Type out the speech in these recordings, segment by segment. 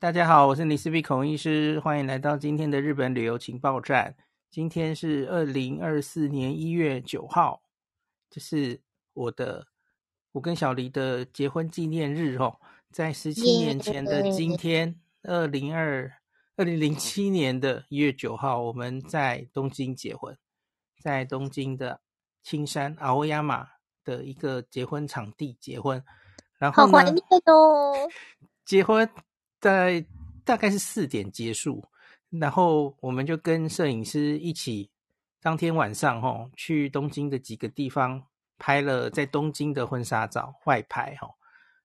大家好，我是李斯比孔医师，欢迎来到今天的日本旅游情报站。今天是二零二四年一月九号，这是我的我跟小黎的结婚纪念日哦，在十七年前的今天，二零二二零零七年的一月九号，我们在东京结婚，在东京的青山阿欧亚马的一个结婚场地结婚，然后呢，好怀念哦，结婚。在大概是四点结束，然后我们就跟摄影师一起，当天晚上哦去东京的几个地方拍了在东京的婚纱照，外拍哦，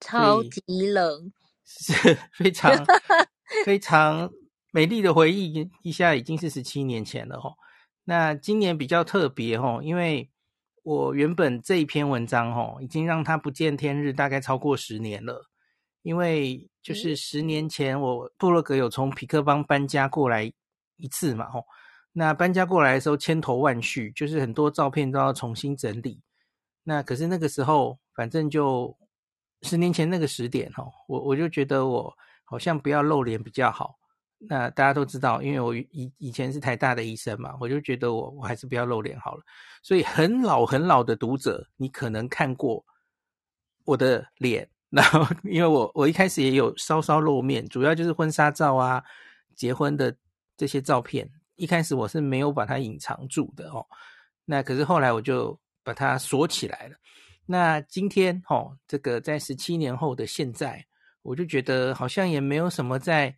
超级冷，是非常非常美丽的回忆。一下已经是十七年前了哦，那今年比较特别哦，因为我原本这一篇文章哦已经让它不见天日，大概超过十年了。因为就是十年前我布洛格有从匹克邦搬家过来一次嘛，吼，那搬家过来的时候千头万绪，就是很多照片都要重新整理。那可是那个时候，反正就十年前那个时点，吼，我我就觉得我好像不要露脸比较好。那大家都知道，因为我以以前是台大的医生嘛，我就觉得我我还是不要露脸好了。所以很老很老的读者，你可能看过我的脸。然后，因为我我一开始也有稍稍露面，主要就是婚纱照啊、结婚的这些照片。一开始我是没有把它隐藏住的哦。那可是后来我就把它锁起来了。那今天哦，这个在十七年后的现在，我就觉得好像也没有什么在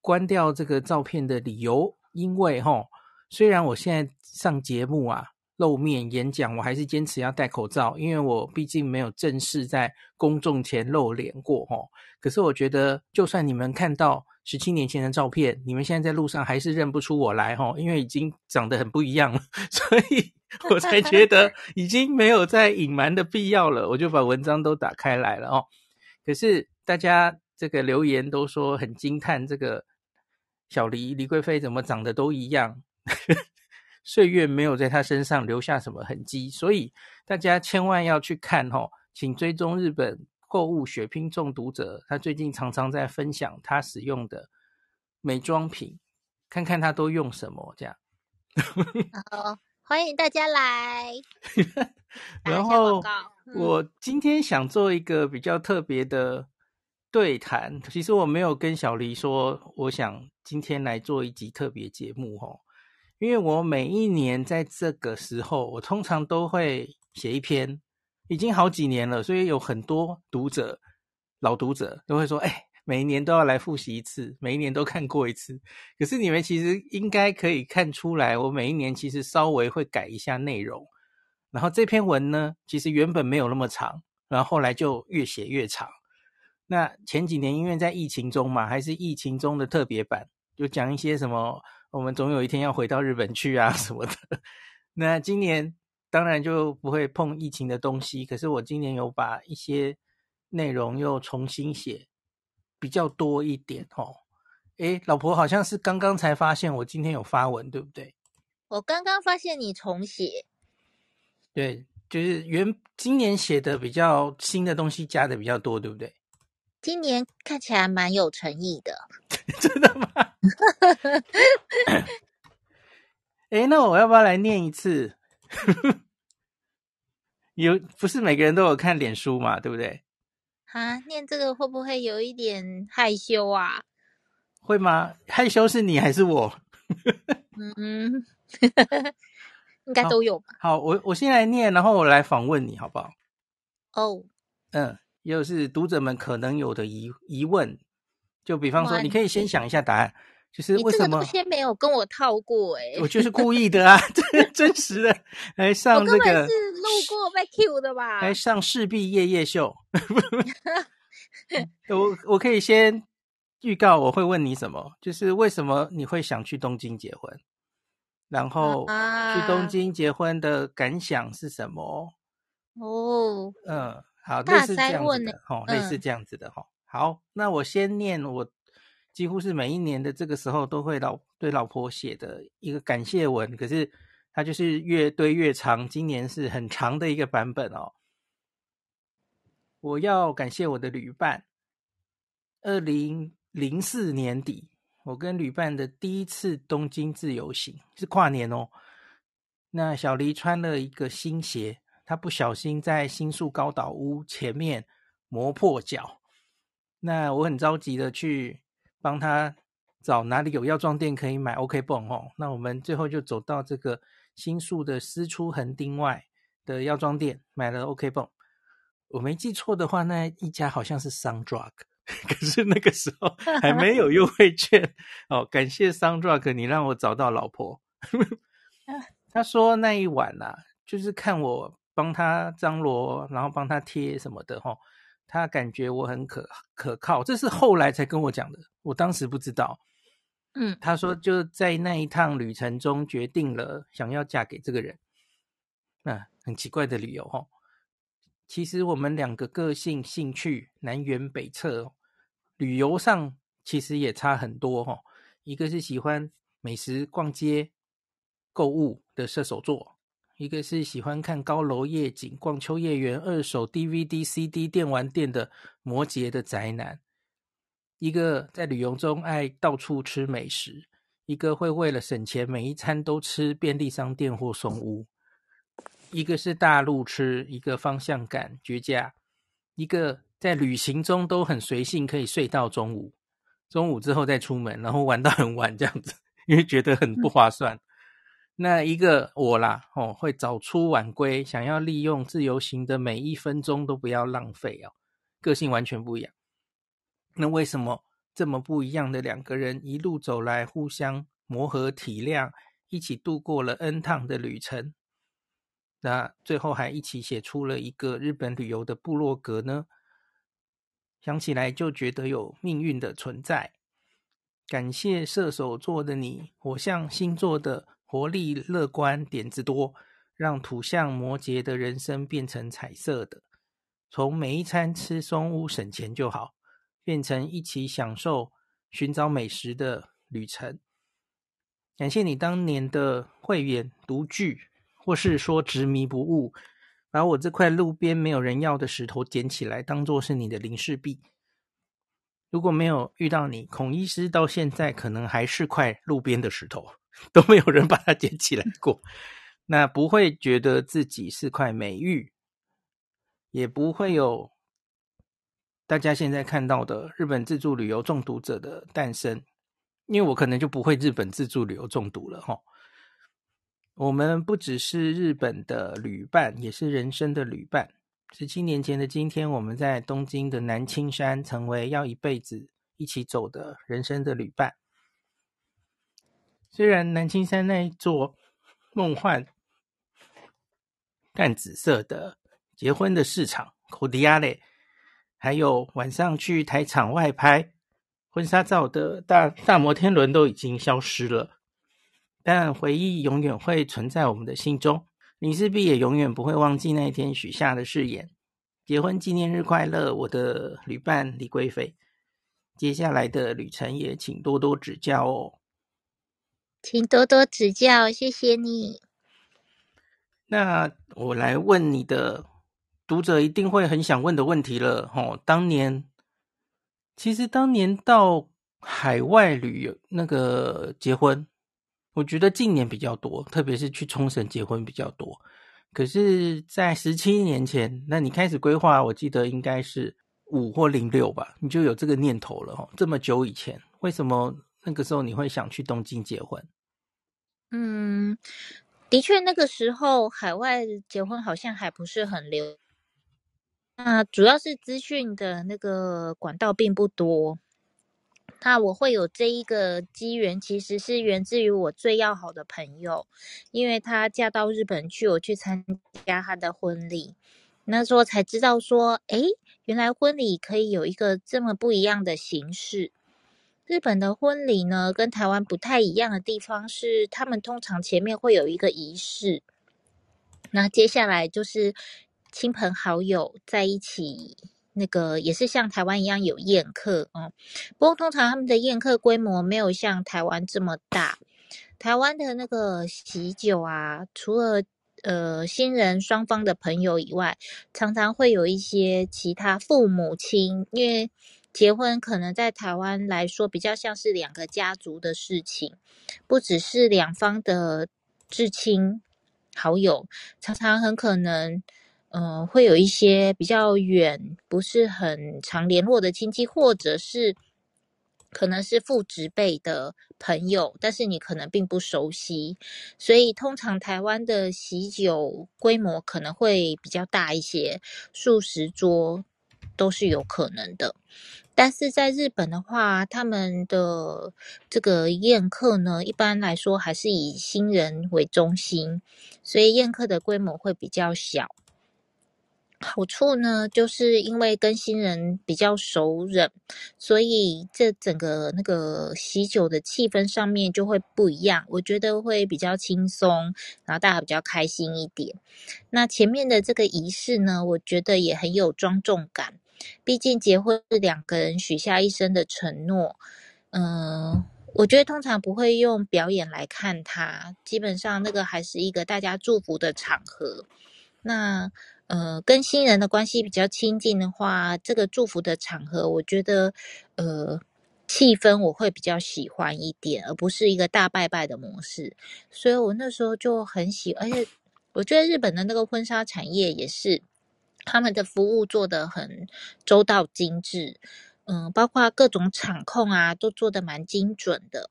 关掉这个照片的理由，因为哦，虽然我现在上节目啊。露面演讲，我还是坚持要戴口罩，因为我毕竟没有正式在公众前露脸过哦。可是我觉得，就算你们看到十七年前的照片，你们现在在路上还是认不出我来哦，因为已经长得很不一样了，所以 我才觉得已经没有再隐瞒的必要了。我就把文章都打开来了哦。可是大家这个留言都说很惊叹，这个小黎黎贵妃怎么长得都一样。岁月没有在他身上留下什么痕迹，所以大家千万要去看哦，请追踪日本购物血拼中毒者，他最近常常在分享他使用的美妆品，看看他都用什么这样。好，欢迎大家来。然后我今天想做一个比较特别的对谈，其实我没有跟小黎说，我想今天来做一集特别节目齁。因为我每一年在这个时候，我通常都会写一篇，已经好几年了，所以有很多读者、老读者都会说：“哎，每一年都要来复习一次，每一年都看过一次。”可是你们其实应该可以看出来，我每一年其实稍微会改一下内容。然后这篇文呢，其实原本没有那么长，然后后来就越写越长。那前几年因为在疫情中嘛，还是疫情中的特别版，就讲一些什么。我们总有一天要回到日本去啊什么的。那今年当然就不会碰疫情的东西，可是我今年有把一些内容又重新写，比较多一点哦。诶，老婆好像是刚刚才发现我今天有发文，对不对？我刚刚发现你重写。对，就是原今年写的比较新的东西加的比较多，对不对？今年看起来蛮有诚意的。真的吗？哎，那我要不要来念一次？有不是每个人都有看脸书嘛？对不对？啊，念这个会不会有一点害羞啊？会吗？害羞是你还是我？嗯，应该都有吧。好，好，我我先来念，然后我来访问你，好不好？哦，oh. 嗯，又是读者们可能有的疑疑问。就比方说，你可以先想一下答案，就是为什么？你先没有跟我套过哎，我就是故意的啊，真真实的来上这个，是路过被 Q 的吧？来上势必夜夜秀，我我可以先预告我会问你什么，就是为什么你会想去东京结婚，然后去东京结婚的感想是什么？哦，嗯，好，类似这样子的哦，类似这样子的哈。好，那我先念我几乎是每一年的这个时候都会老对老婆写的一个感谢文，可是它就是越堆越长，今年是很长的一个版本哦。我要感谢我的旅伴，二零零四年底，我跟旅伴的第一次东京自由行是跨年哦。那小黎穿了一个新鞋，他不小心在新宿高岛屋前面磨破脚。那我很着急的去帮他找哪里有药妆店可以买 OK 绷哦。那我们最后就走到这个新宿的私出横丁外的药妆店买了 OK 绷。我没记错的话，那一家好像是 Sundrug，可是那个时候还没有优惠券哦。感谢 Sundrug，你让我找到老婆。他说那一晚呐、啊，就是看我帮他张罗，然后帮他贴什么的齁，他感觉我很可可靠，这是后来才跟我讲的，我当时不知道。嗯，他说就在那一趟旅程中决定了想要嫁给这个人，那、啊、很奇怪的理由哦。其实我们两个个性、兴趣南辕北辙，旅游上其实也差很多哦。一个是喜欢美食、逛街。购物的射手座，一个是喜欢看高楼夜景、逛秋叶原、二手 DVD、CD 电玩店的摩羯的宅男，一个在旅游中爱到处吃美食，一个会为了省钱每一餐都吃便利商店或松屋，一个是大路痴，一个方向感绝佳，一个在旅行中都很随性，可以睡到中午，中午之后再出门，然后玩到很晚这样子，因为觉得很不划算。那一个我啦，哦，会早出晚归，想要利用自由行的每一分钟都不要浪费哦，个性完全不一样。那为什么这么不一样的两个人一路走来，互相磨合体谅，一起度过了 N 趟的旅程？那最后还一起写出了一个日本旅游的部落格呢？想起来就觉得有命运的存在。感谢射手座的你，火象星座的。活力、乐观、点子多，让土象摩羯的人生变成彩色的。从每一餐吃松屋省钱就好，变成一起享受寻找美食的旅程。感谢你当年的慧眼独具，或是说执迷不悟，把我这块路边没有人要的石头捡起来，当做是你的零式币。如果没有遇到你，孔医师到现在可能还是块路边的石头。都没有人把它捡起来过，那不会觉得自己是块美玉，也不会有大家现在看到的日本自助旅游中毒者的诞生，因为我可能就不会日本自助旅游中毒了哈。我们不只是日本的旅伴，也是人生的旅伴。十七年前的今天，我们在东京的南青山，成为要一辈子一起走的人生的旅伴。虽然南青山那一座梦幻淡紫色的结婚的市场，口迪亚嘞，还有晚上去台场外拍婚纱照的大大摩天轮都已经消失了，但回忆永远会存在我们的心中。你势必也永远不会忘记那一天许下的誓言。结婚纪念日快乐，我的旅伴李贵妃。接下来的旅程也请多多指教哦。请多多指教，谢谢你。那我来问你的读者一定会很想问的问题了，吼，当年其实当年到海外旅游那个结婚，我觉得近年比较多，特别是去冲绳结婚比较多。可是，在十七年前，那你开始规划，我记得应该是五或零六吧，你就有这个念头了，吼，这么久以前，为什么？那个时候你会想去东京结婚？嗯，的确，那个时候海外结婚好像还不是很流。那主要是资讯的那个管道并不多。那我会有这一个机缘，其实是源自于我最要好的朋友，因为她嫁到日本去，我去参加她的婚礼，那时候才知道说，诶，原来婚礼可以有一个这么不一样的形式。日本的婚礼呢，跟台湾不太一样的地方是，他们通常前面会有一个仪式，那接下来就是亲朋好友在一起，那个也是像台湾一样有宴客哦。不过通常他们的宴客规模没有像台湾这么大。台湾的那个喜酒啊，除了呃新人双方的朋友以外，常常会有一些其他父母亲，因为。结婚可能在台湾来说比较像是两个家族的事情，不只是两方的至亲好友，常常很可能，嗯、呃，会有一些比较远、不是很常联络的亲戚，或者是。可能是父职辈的朋友，但是你可能并不熟悉，所以通常台湾的喜酒规模可能会比较大一些，数十桌都是有可能的。但是在日本的话，他们的这个宴客呢，一般来说还是以新人为中心，所以宴客的规模会比较小。好处呢，就是因为跟新人比较熟稔，所以这整个那个喜酒的气氛上面就会不一样。我觉得会比较轻松，然后大家比较开心一点。那前面的这个仪式呢，我觉得也很有庄重感。毕竟结婚是两个人许下一生的承诺。嗯，我觉得通常不会用表演来看它，基本上那个还是一个大家祝福的场合。那。呃，跟新人的关系比较亲近的话，这个祝福的场合，我觉得，呃，气氛我会比较喜欢一点，而不是一个大拜拜的模式。所以我那时候就很喜，而且我觉得日本的那个婚纱产业也是，他们的服务做得很周到精致，嗯、呃，包括各种场控啊，都做得蛮精准的。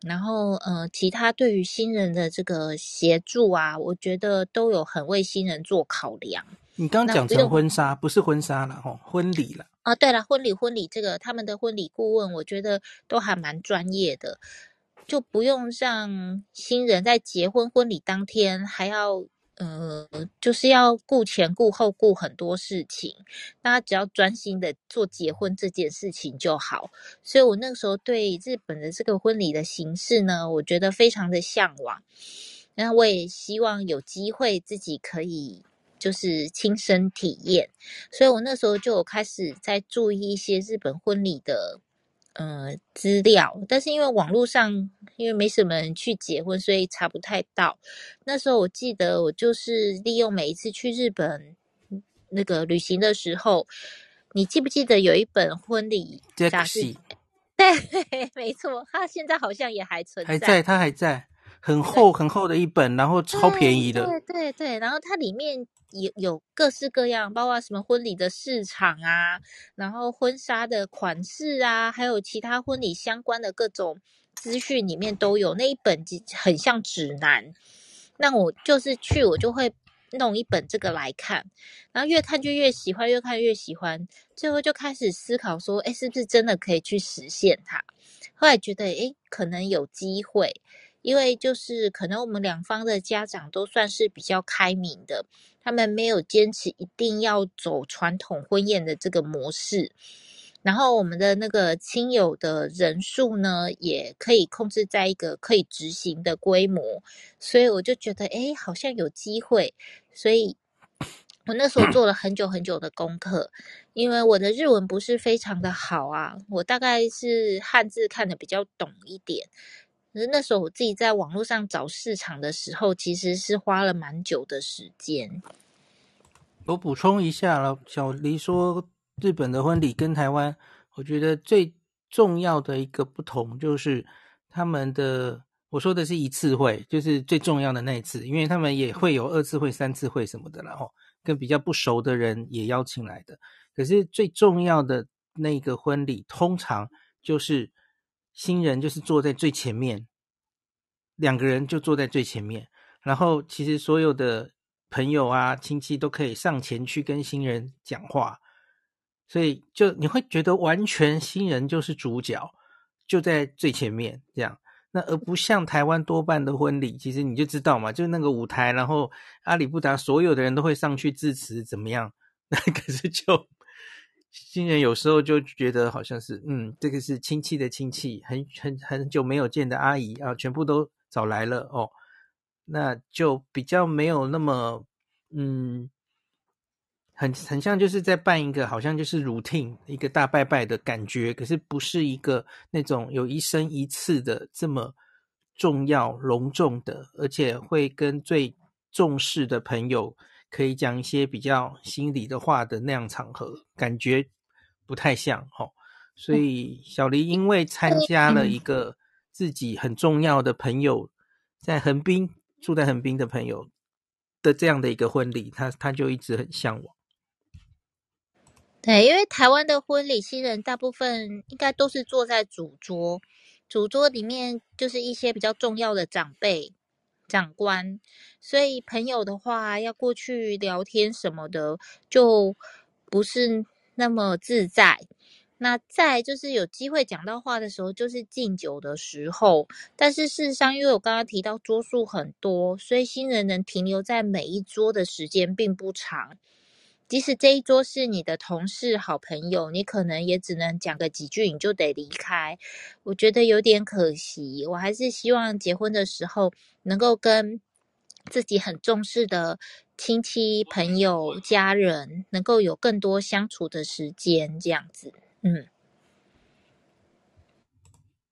然后，呃，其他对于新人的这个协助啊，我觉得都有很为新人做考量。你刚讲成婚纱，不是婚纱了吼，婚礼了。啊，对了，婚礼婚礼这个他们的婚礼顾问，我觉得都还蛮专业的，就不用让新人在结婚婚礼当天还要。呃，就是要顾前顾后顾很多事情，大家只要专心的做结婚这件事情就好。所以我那个时候对日本的这个婚礼的形式呢，我觉得非常的向往。那我也希望有机会自己可以就是亲身体验。所以我那时候就开始在注意一些日本婚礼的。呃，资料，但是因为网络上因为没什么人去结婚，所以查不太到。那时候我记得我就是利用每一次去日本那个旅行的时候，你记不记得有一本婚礼杂志？对，没错，它现在好像也还存在，还在，它还在，很厚很厚的一本，然后超便宜的。对对对，然后它里面。有有各式各样，包括什么婚礼的市场啊，然后婚纱的款式啊，还有其他婚礼相关的各种资讯，里面都有。那一本很像指南，那我就是去，我就会弄一本这个来看，然后越看就越喜欢，越看越喜欢，最后就开始思考说，哎，是不是真的可以去实现它？后来觉得，哎，可能有机会。因为就是可能我们两方的家长都算是比较开明的，他们没有坚持一定要走传统婚宴的这个模式，然后我们的那个亲友的人数呢，也可以控制在一个可以执行的规模，所以我就觉得诶，好像有机会，所以我那时候做了很久很久的功课，因为我的日文不是非常的好啊，我大概是汉字看得比较懂一点。可是那时候我自己在网络上找市场的时候，其实是花了蛮久的时间。我补充一下了，小黎说日本的婚礼跟台湾，我觉得最重要的一个不同就是他们的，我说的是一次会，就是最重要的那一次，因为他们也会有二次会、三次会什么的，然后跟比较不熟的人也邀请来的。可是最重要的那个婚礼，通常就是。新人就是坐在最前面，两个人就坐在最前面，然后其实所有的朋友啊、亲戚都可以上前去跟新人讲话，所以就你会觉得完全新人就是主角，就在最前面这样。那而不像台湾多半的婚礼，其实你就知道嘛，就那个舞台，然后阿里不达所有的人都会上去致辞，怎么样？那 可是就。新人有时候就觉得好像是，嗯，这个是亲戚的亲戚，很很很久没有见的阿姨啊，全部都找来了哦，那就比较没有那么，嗯，很很像就是在办一个好像就是 routine 一个大拜拜的感觉，可是不是一个那种有一生一次的这么重要隆重的，而且会跟最重视的朋友。可以讲一些比较心里的话的那样场合，感觉不太像哦。所以小黎因为参加了一个自己很重要的朋友在横滨住在横滨的朋友的这样的一个婚礼，他他就一直很向往。对，因为台湾的婚礼，新人大部分应该都是坐在主桌，主桌里面就是一些比较重要的长辈、长官，所以朋友的话要过去聊天什么的，就不是那么自在。那再就是有机会讲到话的时候，就是敬酒的时候。但是事实上，因为我刚刚提到桌数很多，所以新人能停留在每一桌的时间并不长。即使这一桌是你的同事、好朋友，你可能也只能讲个几句，你就得离开。我觉得有点可惜。我还是希望结婚的时候能够跟自己很重视的亲戚、朋友、家人，能够有更多相处的时间，这样子。嗯，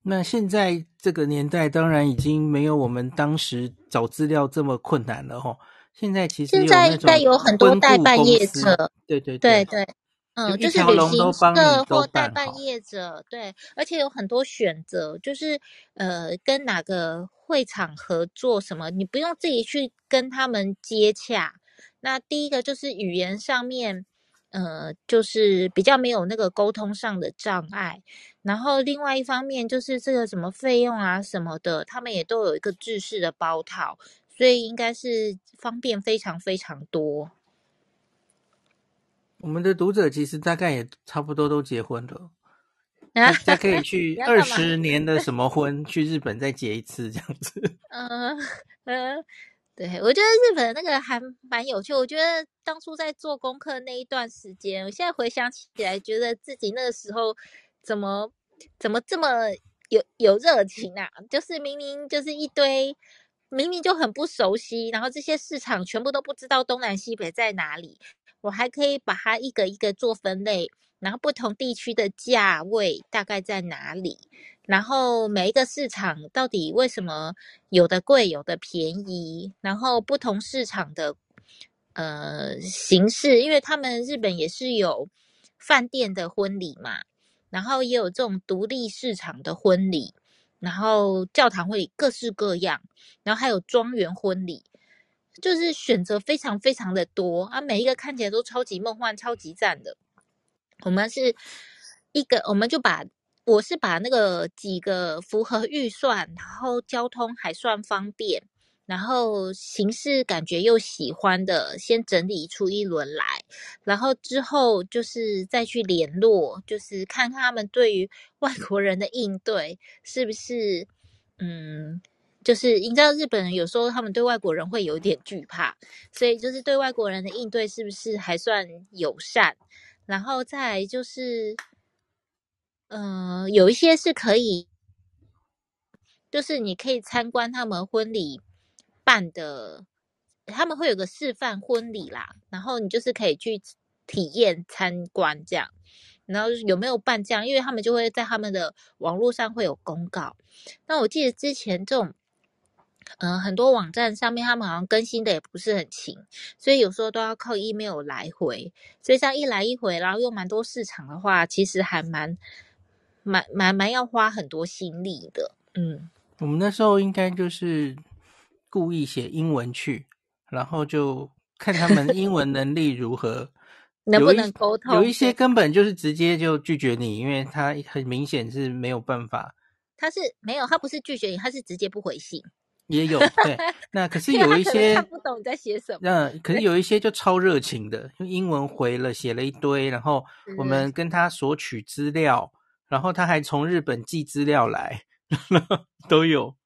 那现在这个年代当然已经没有我们当时找资料这么困难了哈。现在其实现在应该有很多代办业者，对对对对对，嗯，就是旅行社或代办业者，对，而且有很多选择，就是呃，跟哪个会场合作什么，你不用自己去跟他们接洽。那第一个就是语言上面。呃，就是比较没有那个沟通上的障碍，然后另外一方面就是这个什么费用啊什么的，他们也都有一个制式的包套，所以应该是方便非常非常多。我们的读者其实大概也差不多都结婚了，大家可以去二十年的什么婚，去日本再结一次这样子。嗯嗯。对，我觉得日本那个还蛮有趣。我觉得当初在做功课那一段时间，我现在回想起来，觉得自己那个时候怎么怎么这么有有热情啊？就是明明就是一堆，明明就很不熟悉，然后这些市场全部都不知道东南西北在哪里，我还可以把它一个一个做分类，然后不同地区的价位大概在哪里。然后每一个市场到底为什么有的贵，有的便宜？然后不同市场的呃形式，因为他们日本也是有饭店的婚礼嘛，然后也有这种独立市场的婚礼，然后教堂会各式各样，然后还有庄园婚礼，就是选择非常非常的多啊，每一个看起来都超级梦幻、超级赞的。我们是一个，我们就把。我是把那个几个符合预算，然后交通还算方便，然后形式感觉又喜欢的，先整理出一轮来，然后之后就是再去联络，就是看看他们对于 外国人的应对是不是，嗯，就是你知道日本人有时候他们对外国人会有点惧怕，所以就是对外国人的应对是不是还算友善，然后再就是。嗯、有一些是可以，就是你可以参观他们婚礼办的，他们会有个示范婚礼啦，然后你就是可以去体验参观这样，然后有没有办这样，因为他们就会在他们的网络上会有公告。那我记得之前这种，嗯、很多网站上面他们好像更新的也不是很勤，所以有时候都要靠 email 来回，所以这样一来一回，然后又蛮多市场的话，其实还蛮。蛮蛮蛮要花很多心力的，嗯，我们那时候应该就是故意写英文去，然后就看他们英文能力如何，能不能沟通。有一些根本就是直接就拒绝你，因为他很明显是没有办法。他是没有，他不是拒绝你，他是直接不回信。也有对，那可是有一些看不懂你在写什么。那可是有一些就超热情的，用英文回了，写了一堆，然后我们跟他索取资料。然后他还从日本寄资料来，都有。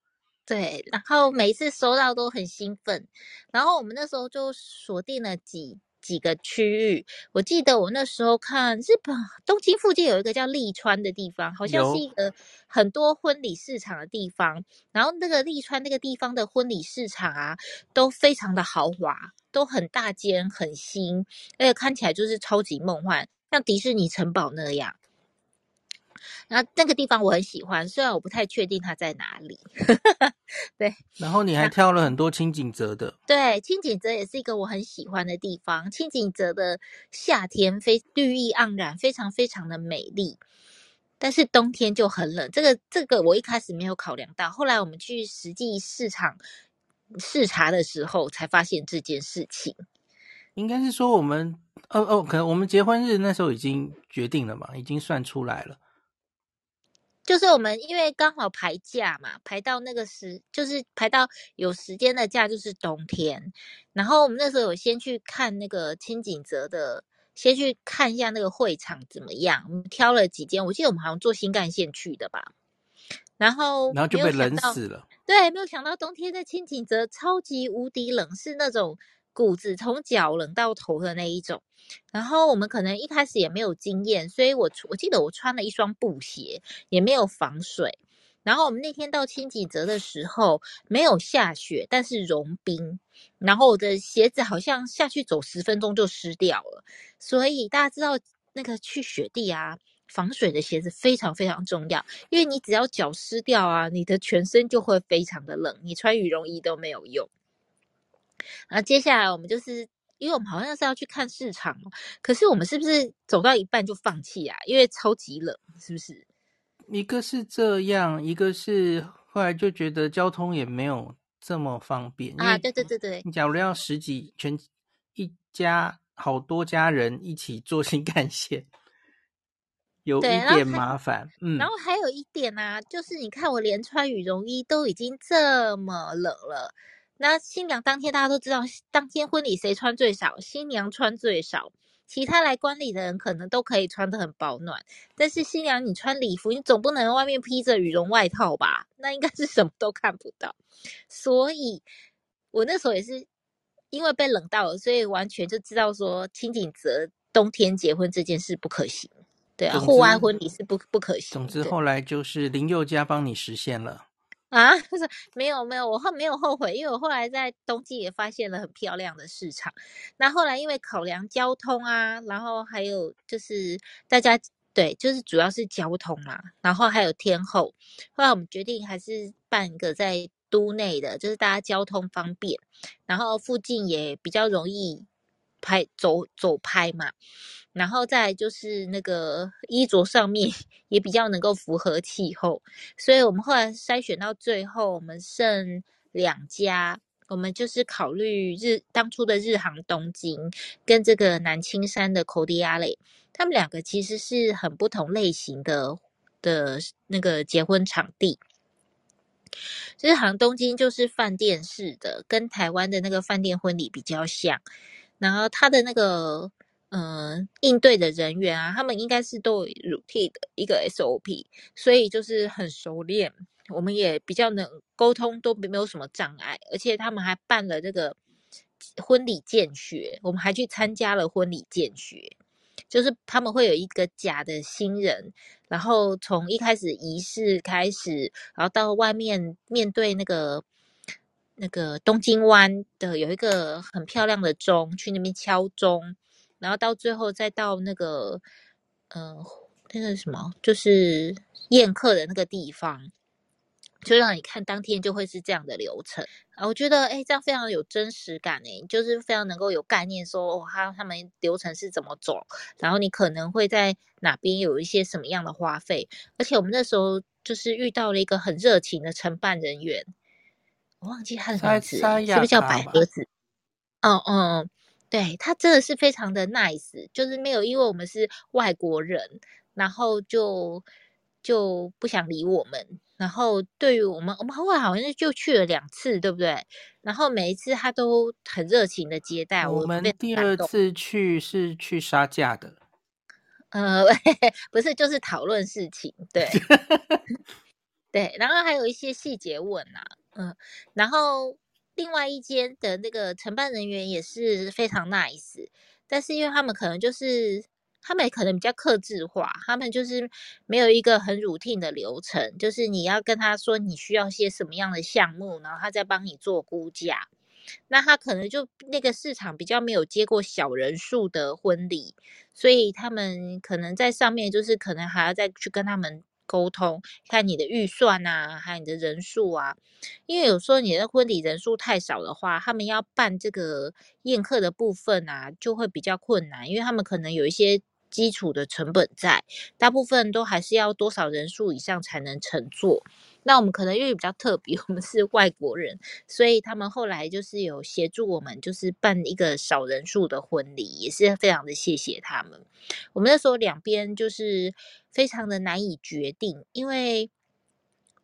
对，然后每一次收到都很兴奋。然后我们那时候就锁定了几几个区域。我记得我那时候看日本东京附近有一个叫利川的地方，好像是一个很多婚礼市场的地方。然后那个利川那个地方的婚礼市场啊，都非常的豪华，都很大间、很新，而且看起来就是超级梦幻，像迪士尼城堡那样。那那个地方我很喜欢，虽然我不太确定它在哪里。对，然后你还挑了很多轻井泽的。对，轻井泽也是一个我很喜欢的地方。轻井泽的夏天非绿意盎然，非常非常的美丽。但是冬天就很冷。这个这个我一开始没有考量到，后来我们去实际市场视察的时候，才发现这件事情。应该是说我们哦哦，可能我们结婚日那时候已经决定了嘛，已经算出来了。就是我们因为刚好排假嘛，排到那个时，就是排到有时间的假，就是冬天。然后我们那时候有先去看那个清景泽的，先去看一下那个会场怎么样。我们挑了几间，我记得我们好像坐新干线去的吧。然后，然后就被冷死了。对，没有想到冬天在清景泽超级无敌冷，是那种。骨子从脚冷到头的那一种，然后我们可能一开始也没有经验，所以我我记得我穿了一双布鞋，也没有防水。然后我们那天到轻井泽的时候，没有下雪，但是融冰，然后我的鞋子好像下去走十分钟就湿掉了。所以大家知道那个去雪地啊，防水的鞋子非常非常重要，因为你只要脚湿掉啊，你的全身就会非常的冷，你穿羽绒衣都没有用。然后接下来我们就是，因为我们好像是要去看市场，可是我们是不是走到一半就放弃啊？因为超级冷，是不是？一个是这样，一个是后来就觉得交通也没有这么方便啊。对对对对，你假如要十几全一家好多家人一起坐新干线，有一点麻烦。嗯，然后还有一点呢、啊，就是你看我连穿羽绒衣都已经这么冷了。那新娘当天大家都知道，当天婚礼谁穿最少？新娘穿最少，其他来观礼的人可能都可以穿得很保暖，但是新娘你穿礼服，你总不能外面披着羽绒外套吧？那应该是什么都看不到。所以我那时候也是因为被冷到了，所以完全就知道说轻井泽冬天结婚这件事不可行。对啊，户外婚礼是不不可行。总之后来就是林宥嘉帮你实现了。啊，不是没有没有，我后没有后悔，因为我后来在冬季也发现了很漂亮的市场。那后来因为考量交通啊，然后还有就是大家对，就是主要是交通嘛，然后还有天后。后来我们决定还是办一个在都内的，就是大家交通方便，然后附近也比较容易拍走走拍嘛。然后再就是那个衣着上面也比较能够符合气候，所以我们后来筛选到最后，我们剩两家，我们就是考虑日当初的日航东京跟这个南青山的 Cordiale，他们两个其实是很不同类型的的那个结婚场地。日航东京就是饭店式的，跟台湾的那个饭店婚礼比较像，然后它的那个。嗯，应对的人员啊，他们应该是都有 routine 的一个 SOP，所以就是很熟练，我们也比较能沟通，都没有什么障碍。而且他们还办了这个婚礼见学，我们还去参加了婚礼见学，就是他们会有一个假的新人，然后从一开始仪式开始，然后到外面面对那个那个东京湾的有一个很漂亮的钟，去那边敲钟。然后到最后再到那个，呃，那个什么，就是宴客的那个地方，就让你看当天就会是这样的流程啊。我觉得，哎，这样非常有真实感，哎，就是非常能够有概念说，哦他他们流程是怎么走，然后你可能会在哪边有一些什么样的花费。而且我们那时候就是遇到了一个很热情的承办人员，我忘记他的名字，是不是叫百合子？嗯嗯。对，他真的是非常的 nice，就是没有因为我们是外国人，然后就就不想理我们。然后对于我们，我们后来好像就去了两次，对不对？然后每一次他都很热情的接待我。我们第二次去是去杀价的，呃，不是，就是讨论事情，对 对，然后还有一些细节问啊，嗯，然后。另外一间的那个承办人员也是非常 nice，但是因为他们可能就是他们可能比较克制化，他们就是没有一个很 routine 的流程，就是你要跟他说你需要些什么样的项目，然后他再帮你做估价。那他可能就那个市场比较没有接过小人数的婚礼，所以他们可能在上面就是可能还要再去跟他们。沟通，看你的预算啊，还有你的人数啊，因为有时候你的婚礼人数太少的话，他们要办这个宴客的部分啊，就会比较困难，因为他们可能有一些基础的成本在，大部分都还是要多少人数以上才能乘坐。那我们可能因为比较特别，我们是外国人，所以他们后来就是有协助我们，就是办一个少人数的婚礼，也是非常的谢谢他们。我们那时候两边就是非常的难以决定，因为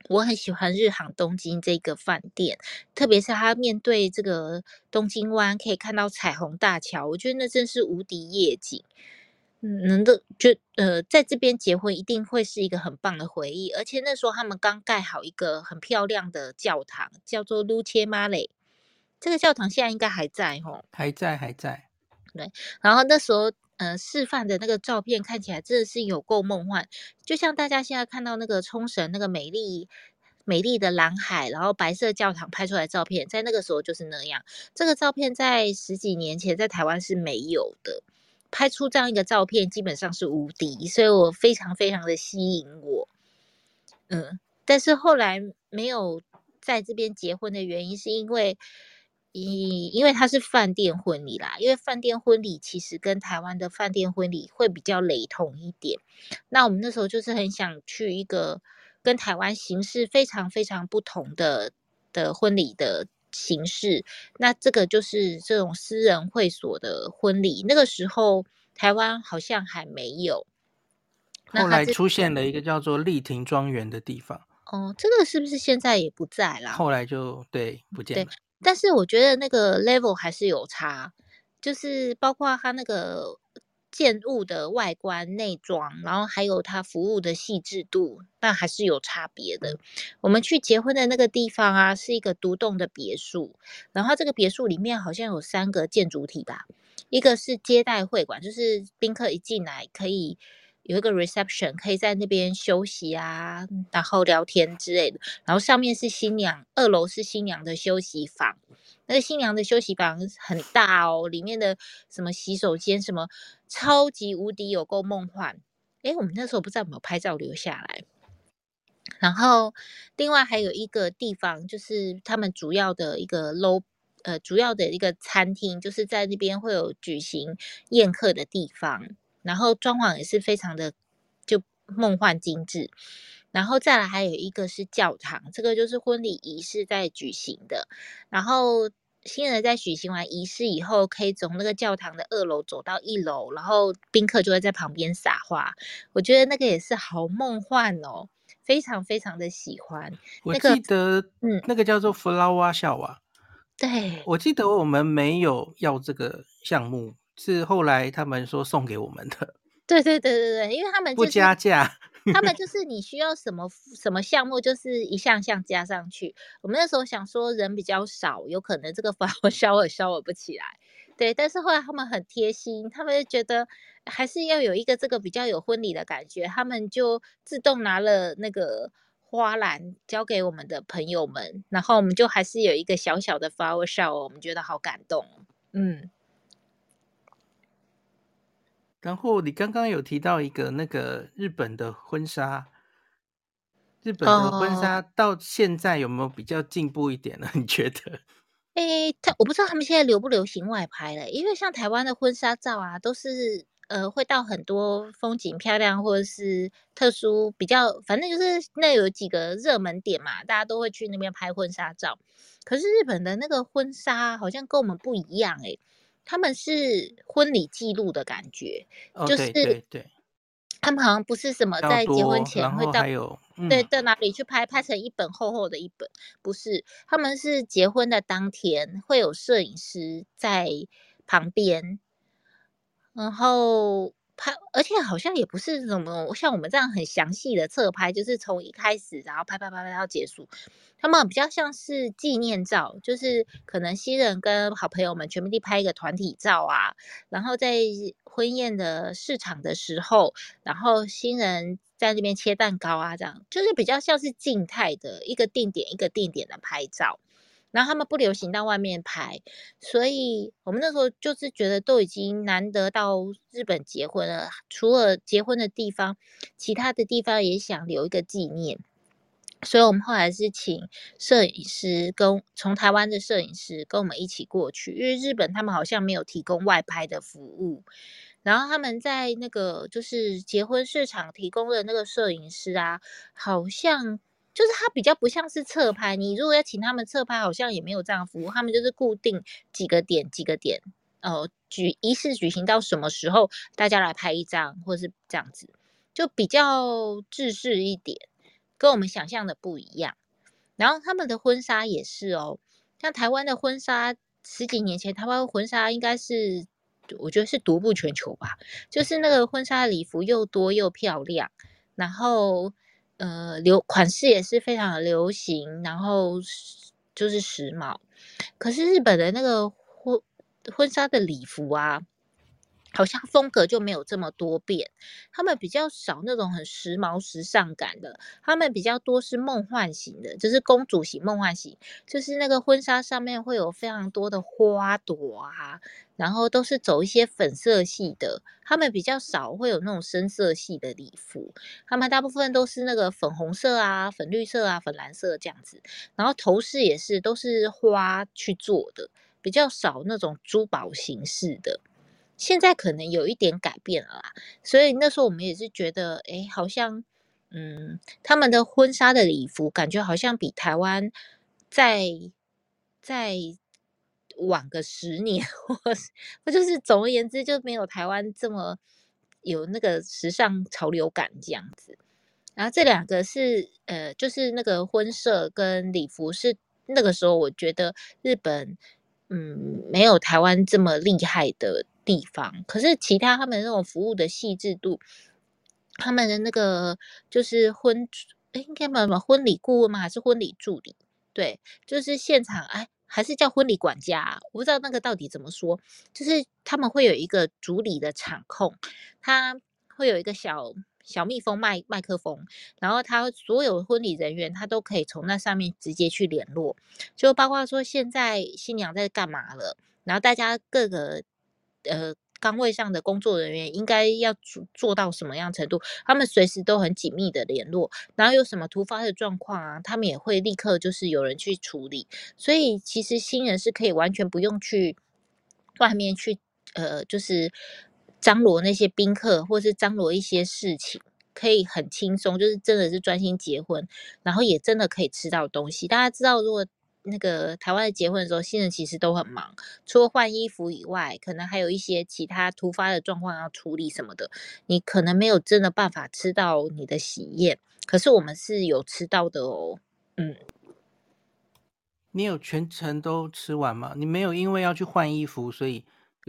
我很喜欢日航东京这个饭店，特别是它面对这个东京湾，可以看到彩虹大桥，我觉得那真是无敌夜景。嗯，能的就呃，在这边结婚一定会是一个很棒的回忆，而且那时候他们刚盖好一个很漂亮的教堂，叫做 Luce Mare。这个教堂现在应该还在吼，还在还在。对，然后那时候呃示范的那个照片看起来真的是有够梦幻，就像大家现在看到那个冲绳那个美丽美丽的蓝海，然后白色教堂拍出来的照片，在那个时候就是那样。这个照片在十几年前在台湾是没有的。拍出这样一个照片基本上是无敌，所以我非常非常的吸引我。嗯，但是后来没有在这边结婚的原因，是因为，因因为它是饭店婚礼啦。因为饭店婚礼其实跟台湾的饭店婚礼会比较雷同一点。那我们那时候就是很想去一个跟台湾形式非常非常不同的的婚礼的。形式，那这个就是这种私人会所的婚礼。那个时候台湾好像还没有，后来出现了一个叫做丽亭庄园的地方。哦，这个是不是现在也不在啦？后来就对不见了。对，但是我觉得那个 level 还是有差，就是包括他那个。建物的外观、内装，然后还有它服务的细致度，那还是有差别的。我们去结婚的那个地方啊，是一个独栋的别墅，然后这个别墅里面好像有三个建筑体吧，一个是接待会馆，就是宾客一进来可以有一个 reception，可以在那边休息啊，然后聊天之类的。然后上面是新娘，二楼是新娘的休息房。那个新娘的休息房很大哦，里面的什么洗手间什么超级无敌有够梦幻。诶，我们那时候不知道有没有拍照留下来。然后另外还有一个地方，就是他们主要的一个 low 呃主要的一个餐厅，就是在那边会有举行宴客的地方。然后装潢也是非常的就梦幻精致。然后再来还有一个是教堂，这个就是婚礼仪式在举行的。然后新人在举行完仪式以后，可以从那个教堂的二楼走到一楼，然后宾客就会在旁边撒花。我觉得那个也是好梦幻哦，非常非常的喜欢。我记得，嗯，那个叫做 Flower Shower。对，我记得我们没有要这个项目，是后来他们说送给我们的。对对对对对，因为他们、就是、不加价。他们就是你需要什么什么项目，就是一项项加上去。我们那时候想说人比较少，有可能这个 房我消也消不起来。对，但是后来他们很贴心，他们就觉得还是要有一个这个比较有婚礼的感觉，他们就自动拿了那个花篮交给我们的朋友们，然后我们就还是有一个小小的 flower shower，我们觉得好感动。嗯。然后你刚刚有提到一个那个日本的婚纱，日本的婚纱到现在有没有比较进步一点呢？你觉得？诶，他我不知道他们现在流不流行外拍了，因为像台湾的婚纱照啊，都是呃会到很多风景漂亮或者是特殊比较，反正就是那有几个热门点嘛，大家都会去那边拍婚纱照。可是日本的那个婚纱好像跟我们不一样诶。他们是婚礼记录的感觉，哦、就是对对对，他们好像不是什么在结婚前会到，嗯、对，到哪里去拍，拍成一本厚厚的一本，不是，他们是结婚的当天会有摄影师在旁边，然后。拍，而且好像也不是什么像我们这样很详细的侧拍，就是从一开始然后拍拍拍拍到结束。他们比较像是纪念照，就是可能新人跟好朋友们全部地拍一个团体照啊，然后在婚宴的市场的时候，然后新人在那边切蛋糕啊，这样就是比较像是静态的一个定点一个定点的拍照。然后他们不流行到外面拍，所以我们那时候就是觉得都已经难得到日本结婚了，除了结婚的地方，其他的地方也想留一个纪念，所以我们后来是请摄影师跟从台湾的摄影师跟我们一起过去，因为日本他们好像没有提供外拍的服务，然后他们在那个就是结婚市场提供的那个摄影师啊，好像就是他比较不像是侧拍。你如果要请他们侧拍，好像也没有这样服务。他们就是固定几个点几个点，呃，举仪式举行到什么时候，大家来拍一张，或是这样子，就比较制式一点，跟我们想象的不一样。然后他们的婚纱也是哦，像台湾的婚纱，十几年前台湾婚纱应该是。我觉得是独步全球吧，就是那个婚纱礼服又多又漂亮，然后呃流款式也是非常流行，然后就是时髦。可是日本的那个婚婚纱的礼服啊。好像风格就没有这么多变，他们比较少那种很时髦时尚感的，他们比较多是梦幻型的，就是公主型梦幻型，就是那个婚纱上面会有非常多的花朵啊，然后都是走一些粉色系的，他们比较少会有那种深色系的礼服，他们大部分都是那个粉红色啊、粉绿色啊、粉蓝色这样子，然后头饰也是都是花去做的，比较少那种珠宝形式的。现在可能有一点改变了啦，所以那时候我们也是觉得，哎，好像，嗯，他们的婚纱的礼服感觉好像比台湾再再晚个十年，或，或就是总而言之就没有台湾这么有那个时尚潮流感这样子。然后这两个是，呃，就是那个婚摄跟礼服是那个时候我觉得日本，嗯，没有台湾这么厉害的。地方，可是其他他们那种服务的细致度，他们的那个就是婚，哎，应该没有什么婚礼顾问吗？还是婚礼助理？对，就是现场，哎，还是叫婚礼管家？我不知道那个到底怎么说。就是他们会有一个主礼的场控，他会有一个小小蜜蜂麦麦克风，然后他所有婚礼人员他都可以从那上面直接去联络，就包括说现在新娘在干嘛了，然后大家各个。呃，岗位上的工作人员应该要做做到什么样程度？他们随时都很紧密的联络，然后有什么突发的状况啊，他们也会立刻就是有人去处理。所以其实新人是可以完全不用去外面去呃，就是张罗那些宾客，或是张罗一些事情，可以很轻松，就是真的是专心结婚，然后也真的可以吃到东西。大家知道，如果那个台湾的结婚的时候，新人其实都很忙，除了换衣服以外，可能还有一些其他突发的状况要处理什么的。你可能没有真的办法吃到你的喜宴，可是我们是有吃到的哦。嗯，你有全程都吃完吗？你没有因为要去换衣服，所以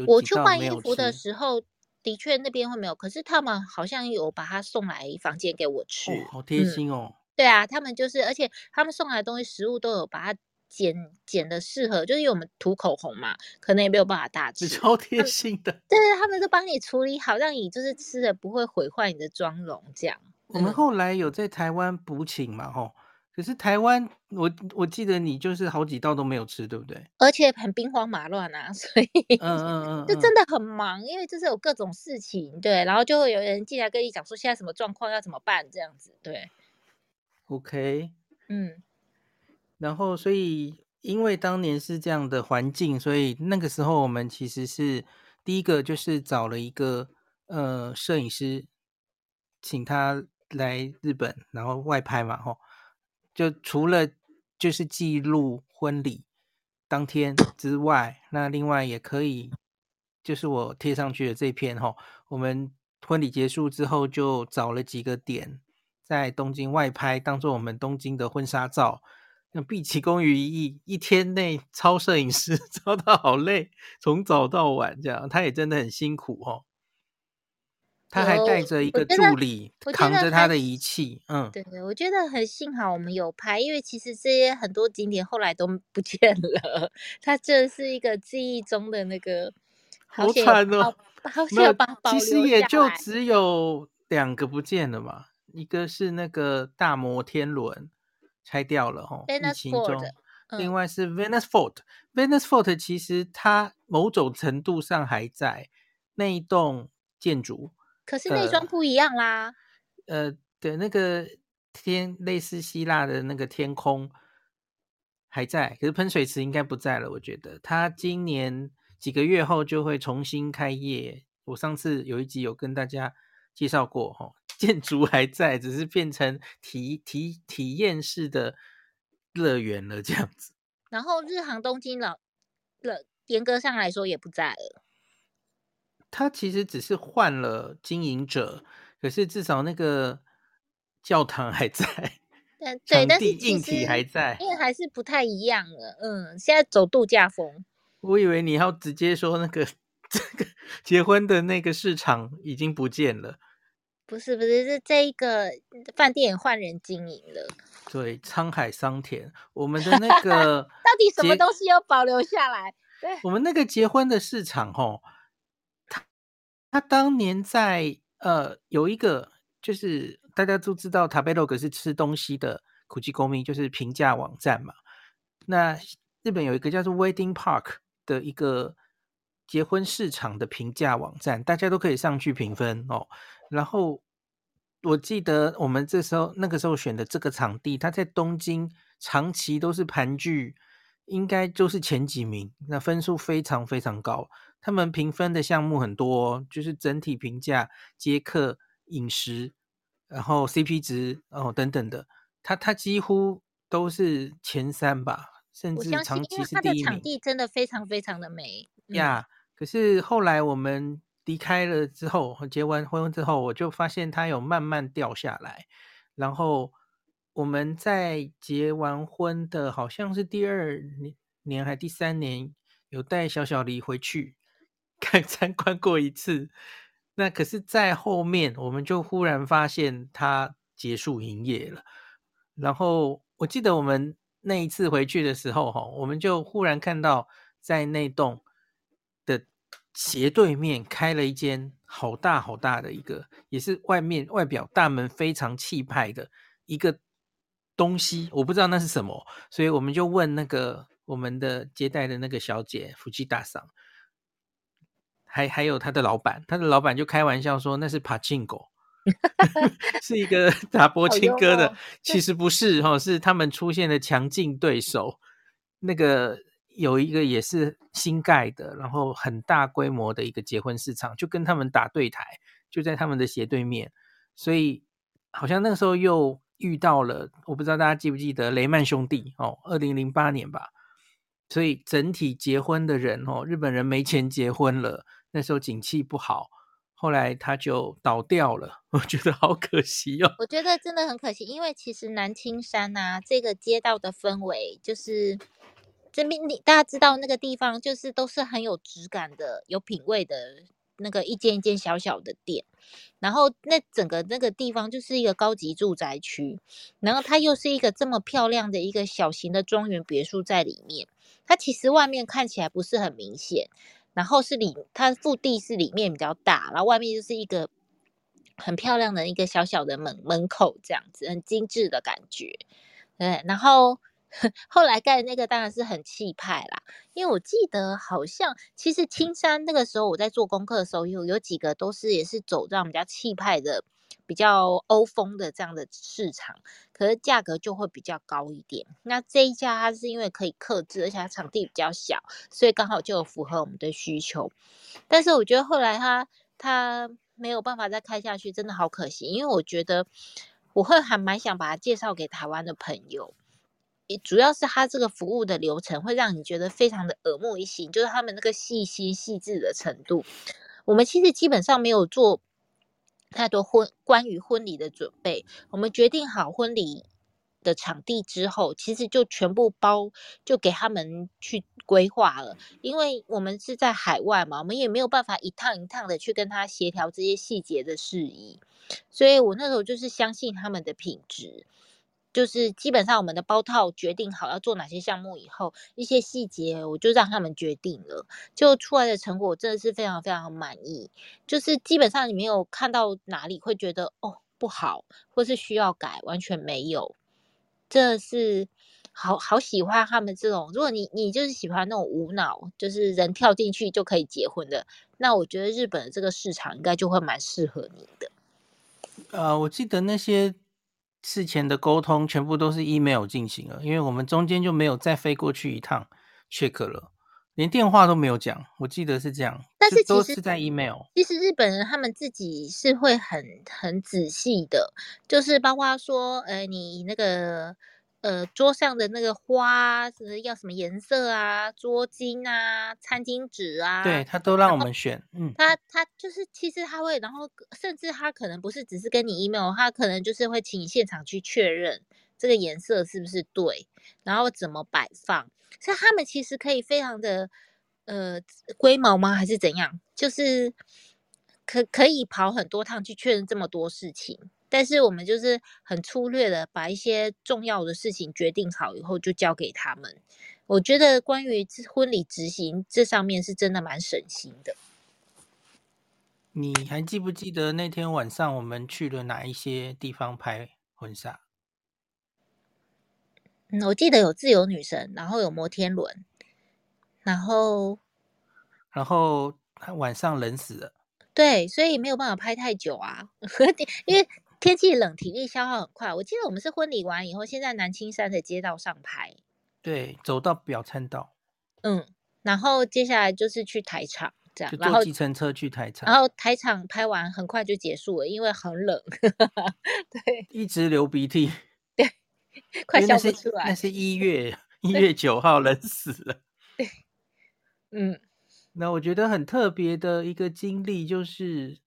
我去换衣服的时候，的确那边会没有，可是他们好像有把它送来房间给我吃，哦、好贴心哦、嗯。对啊，他们就是，而且他们送来的东西食物都有把它。剪剪的适合，就是因为我们涂口红嘛，可能也没有办法大吃。超贴心的，对，他们都帮你处理好，让你就是吃的不会毁坏你的妆容。这样，我们后来有在台湾补请嘛，吼，可是台湾我我记得你就是好几道都没有吃，对不对？而且很兵荒马乱啊，所以嗯嗯嗯，就真的很忙，因为就是有各种事情，对，然后就会有人进来跟你讲说现在什么状况要怎么办这样子，对。OK，嗯。然后，所以因为当年是这样的环境，所以那个时候我们其实是第一个就是找了一个呃摄影师，请他来日本，然后外拍嘛，吼，就除了就是记录婚礼当天之外，那另外也可以就是我贴上去的这篇吼，我们婚礼结束之后就找了几个点在东京外拍，当做我们东京的婚纱照。那毕其功于一役，一天内超摄影师 超到好累，从早到晚这样，他也真的很辛苦哦。他还带着一个助理，扛着他的仪器。嗯，对对，我觉得很幸好我们有拍，因为其实这些很多景点后来都不 见了。他这是一个记忆中的那个，好惨哦，好险把保留。其实也就只有两个不见了嘛，一个是那个大摩天轮。拆掉了哈，疫情中。另外是 Venice Fort，Venice Fort 其实它某种程度上还在那一栋建筑，可是内装不一样啦。呃，对，那个天类似希腊的那个天空还在，可是喷水池应该不在了。我觉得它今年几个月后就会重新开业我上次有一集有跟大家介绍过，哈，建筑还在，只是变成体体体验式的乐园了，这样子。然后日航东京老，了，严格上来说也不在了。他其实只是换了经营者，可是至少那个教堂还在，对，对，但是硬体还在，因为还是不太一样了。嗯，现在走度假风。我以为你要直接说那个 这个结婚的那个市场已经不见了。不是不是，是这一个饭店换人经营了。对，沧海桑田，我们的那个 到底什么东西要保留下来？对，我们那个结婚的市场，吼。他他当年在呃有一个就是大家都知道 t a b l o g 是吃东西的苦鸡公民，就是评价网站嘛。那日本有一个叫做 Wedding Park 的一个结婚市场的评价网站，大家都可以上去评分哦。然后我记得我们这时候那个时候选的这个场地，它在东京长期都是盘踞，应该就是前几名，那分数非常非常高。他们评分的项目很多，就是整体评价、接客、饮食，然后 CP 值哦等等的，它它几乎都是前三吧，甚至长期是第一名。场地真的非常非常的美呀。Yeah, 可是后来我们离开了之后，结完婚之后，我就发现它有慢慢掉下来。然后我们在结完婚的好像是第二年还第三年，有带小小黎回去。看参观过一次，那可是，在后面我们就忽然发现它结束营业了。然后我记得我们那一次回去的时候，哈，我们就忽然看到在那栋斜对面开了一间好大好大的一个，也是外面外表大门非常气派的一个东西，我不知道那是什么，所以我们就问那个我们的接待的那个小姐福吉大桑。还还有他的老板，他的老板就开玩笑说那是帕金狗，是一个 打波青哥的，其实不是哈，是他们出现的强劲对手。那个有一个也是新盖的，然后很大规模的一个结婚市场，就跟他们打对台，就在他们的斜对面。所以好像那个时候又遇到了，我不知道大家记不记得雷曼兄弟哦，二零零八年吧。所以整体结婚的人哦，日本人没钱结婚了。那时候景气不好，后来他就倒掉了，我觉得好可惜哦。我觉得真的很可惜，因为其实南青山啊，这个街道的氛围，就是这边你大家知道那个地方，就是都是很有质感的、有品味的那个一间一间小小的店，然后那整个那个地方就是一个高级住宅区，然后它又是一个这么漂亮的一个小型的庄园别墅在里面，它其实外面看起来不是很明显。然后是里，它腹地是里面比较大，然后外面就是一个很漂亮的一个小小的门门口，这样子很精致的感觉。对，然后 后来盖的那个当然是很气派啦，因为我记得好像其实青山那个时候我在做功课的时候有有几个都是也是走这样比较气派的。比较欧风的这样的市场，可是价格就会比较高一点。那这一家它是因为可以克制，而且它场地比较小，所以刚好就符合我们的需求。但是我觉得后来它它没有办法再开下去，真的好可惜。因为我觉得我会还蛮想把它介绍给台湾的朋友，主要是他这个服务的流程会让你觉得非常的耳目一新，就是他们那个细心细致的程度。我们其实基本上没有做。太多婚关于婚礼的准备，我们决定好婚礼的场地之后，其实就全部包就给他们去规划了。因为我们是在海外嘛，我们也没有办法一趟一趟的去跟他协调这些细节的事宜，所以我那时候就是相信他们的品质。就是基本上我们的包套决定好要做哪些项目以后，一些细节我就让他们决定了，就出来的成果真的是非常非常满意。就是基本上你没有看到哪里会觉得哦不好，或是需要改，完全没有。这是好好喜欢他们这种，如果你你就是喜欢那种无脑，就是人跳进去就可以结婚的，那我觉得日本的这个市场应该就会蛮适合你的。呃，我记得那些。事前的沟通全部都是 email 进行了，因为我们中间就没有再飞过去一趟 check 了。连电话都没有讲，我记得是这样。但是其实都是在 email。其实日本人他们自己是会很很仔细的，就是包括说，呃，你那个呃桌上的那个花要什么颜色啊，桌巾啊，餐巾纸啊，对，他都让我们选。嗯，他他就是其实他会，然后甚至他可能不是只是跟你 email，他可能就是会请你现场去确认这个颜色是不是对，然后怎么摆放。所以他们其实可以非常的，呃，龟毛吗？还是怎样？就是可可以跑很多趟去确认这么多事情，但是我们就是很粗略的把一些重要的事情决定好以后就交给他们。我觉得关于婚礼执行这上面是真的蛮省心的。你还记不记得那天晚上我们去了哪一些地方拍婚纱？嗯，我记得有自由女神，然后有摩天轮，然后，然后晚上冷死了。对，所以没有办法拍太久啊，因为天气冷，体力消耗很快。我记得我们是婚礼完以后，先在南青山的街道上拍。对，走到表参道。嗯，然后接下来就是去台场，这样，就坐计程车去台场。然后台场拍完很快就结束了，因为很冷。对，一直流鼻涕。快笑不出来，那是一月一月九号，冷死了。嗯，那我觉得很特别的一个经历就是，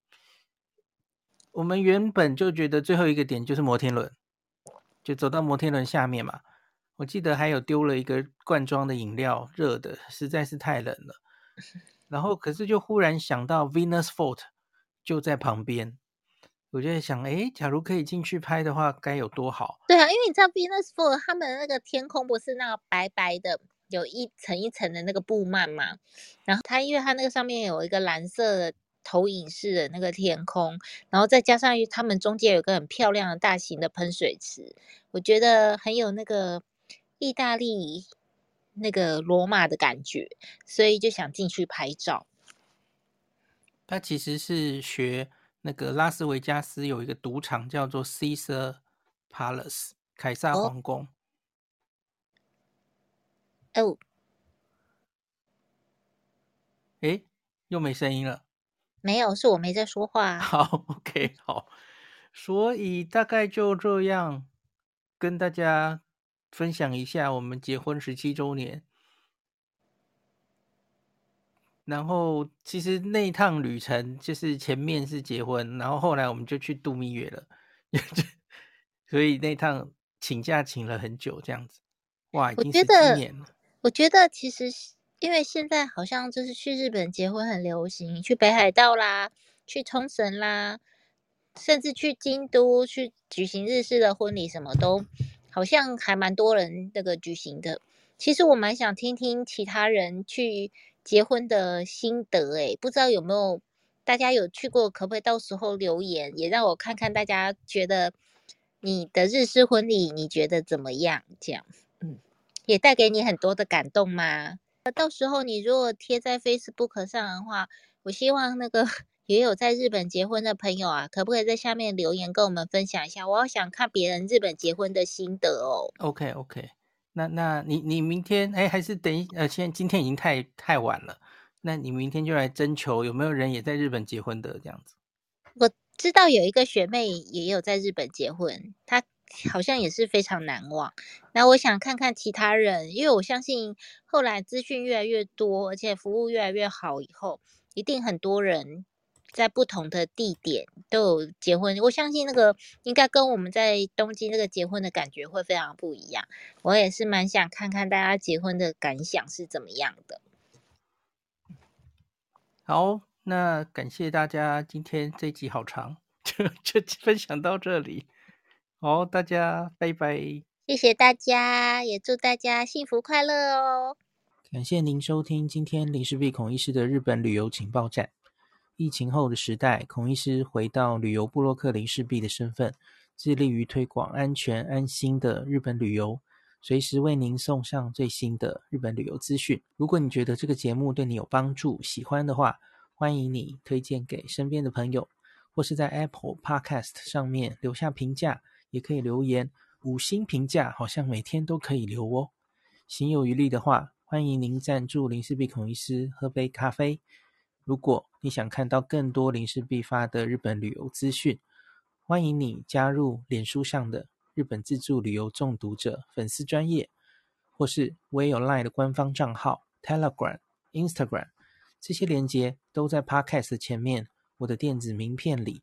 我们原本就觉得最后一个点就是摩天轮，就走到摩天轮下面嘛。我记得还有丢了一个罐装的饮料，热的实在是太冷了。然后可是就忽然想到 Venus Fort 就在旁边。我就在想，哎，假如可以进去拍的话，该有多好。对啊，因为你知道 Venus Fort 他们那个天空不是那个白白的，有一层一层的那个布幔嘛。然后它因为它那个上面有一个蓝色的投影式的那个天空，然后再加上他们中间有一个很漂亮的大型的喷水池，我觉得很有那个意大利那个罗马的感觉，所以就想进去拍照。他其实是学。那个拉斯维加斯有一个赌场叫做 Caesar Palace 凯撒皇宫。哦，哎，又没声音了。没有，是我没在说话。好，OK，好。所以大概就这样跟大家分享一下我们结婚十七周年。然后其实那一趟旅程就是前面是结婚，然后后来我们就去度蜜月了，所以那趟请假请了很久，这样子，哇，已经十七年了。我觉得其实因为现在好像就是去日本结婚很流行，去北海道啦，去冲绳啦，甚至去京都去举行日式的婚礼，什么都好像还蛮多人那个举行的。其实我蛮想听听其他人去。结婚的心得诶，不知道有没有大家有去过，可不可以到时候留言，也让我看看大家觉得你的日式婚礼你觉得怎么样？这样，嗯，也带给你很多的感动吗？到时候你如果贴在 Facebook 上的话，我希望那个也有在日本结婚的朋友啊，可不可以在下面留言跟我们分享一下？我好想看别人日本结婚的心得哦。OK OK。那那你你明天哎，还是等一呃，现在今天已经太太晚了。那你明天就来征求有没有人也在日本结婚的这样子。我知道有一个学妹也有在日本结婚，她好像也是非常难忘。那我想看看其他人，因为我相信后来资讯越来越多，而且服务越来越好以后，一定很多人。在不同的地点都有结婚，我相信那个应该跟我们在东京那个结婚的感觉会非常不一样。我也是蛮想看看大家结婚的感想是怎么样的。好，那感谢大家今天这集好长，就就分享到这里。好，大家拜拜。谢谢大家，也祝大家幸福快乐哦。感谢您收听今天林氏璧孔医师的日本旅游情报站。疫情后的时代，孔医师回到旅游部落客林氏璧的身份，致力于推广安全安心的日本旅游，随时为您送上最新的日本旅游资讯。如果你觉得这个节目对你有帮助，喜欢的话，欢迎你推荐给身边的朋友，或是在 Apple Podcast 上面留下评价，也可以留言五星评价，好像每天都可以留哦。行有余力的话，欢迎您赞助林氏璧孔医师喝杯咖啡。如果你想看到更多林氏璧发的日本旅游资讯，欢迎你加入脸书上的日本自助旅游中毒者粉丝专页，或是我也有 LINE 的官方账号 Telegram、Instagram，这些连接都在 Podcast 前面，我的电子名片里，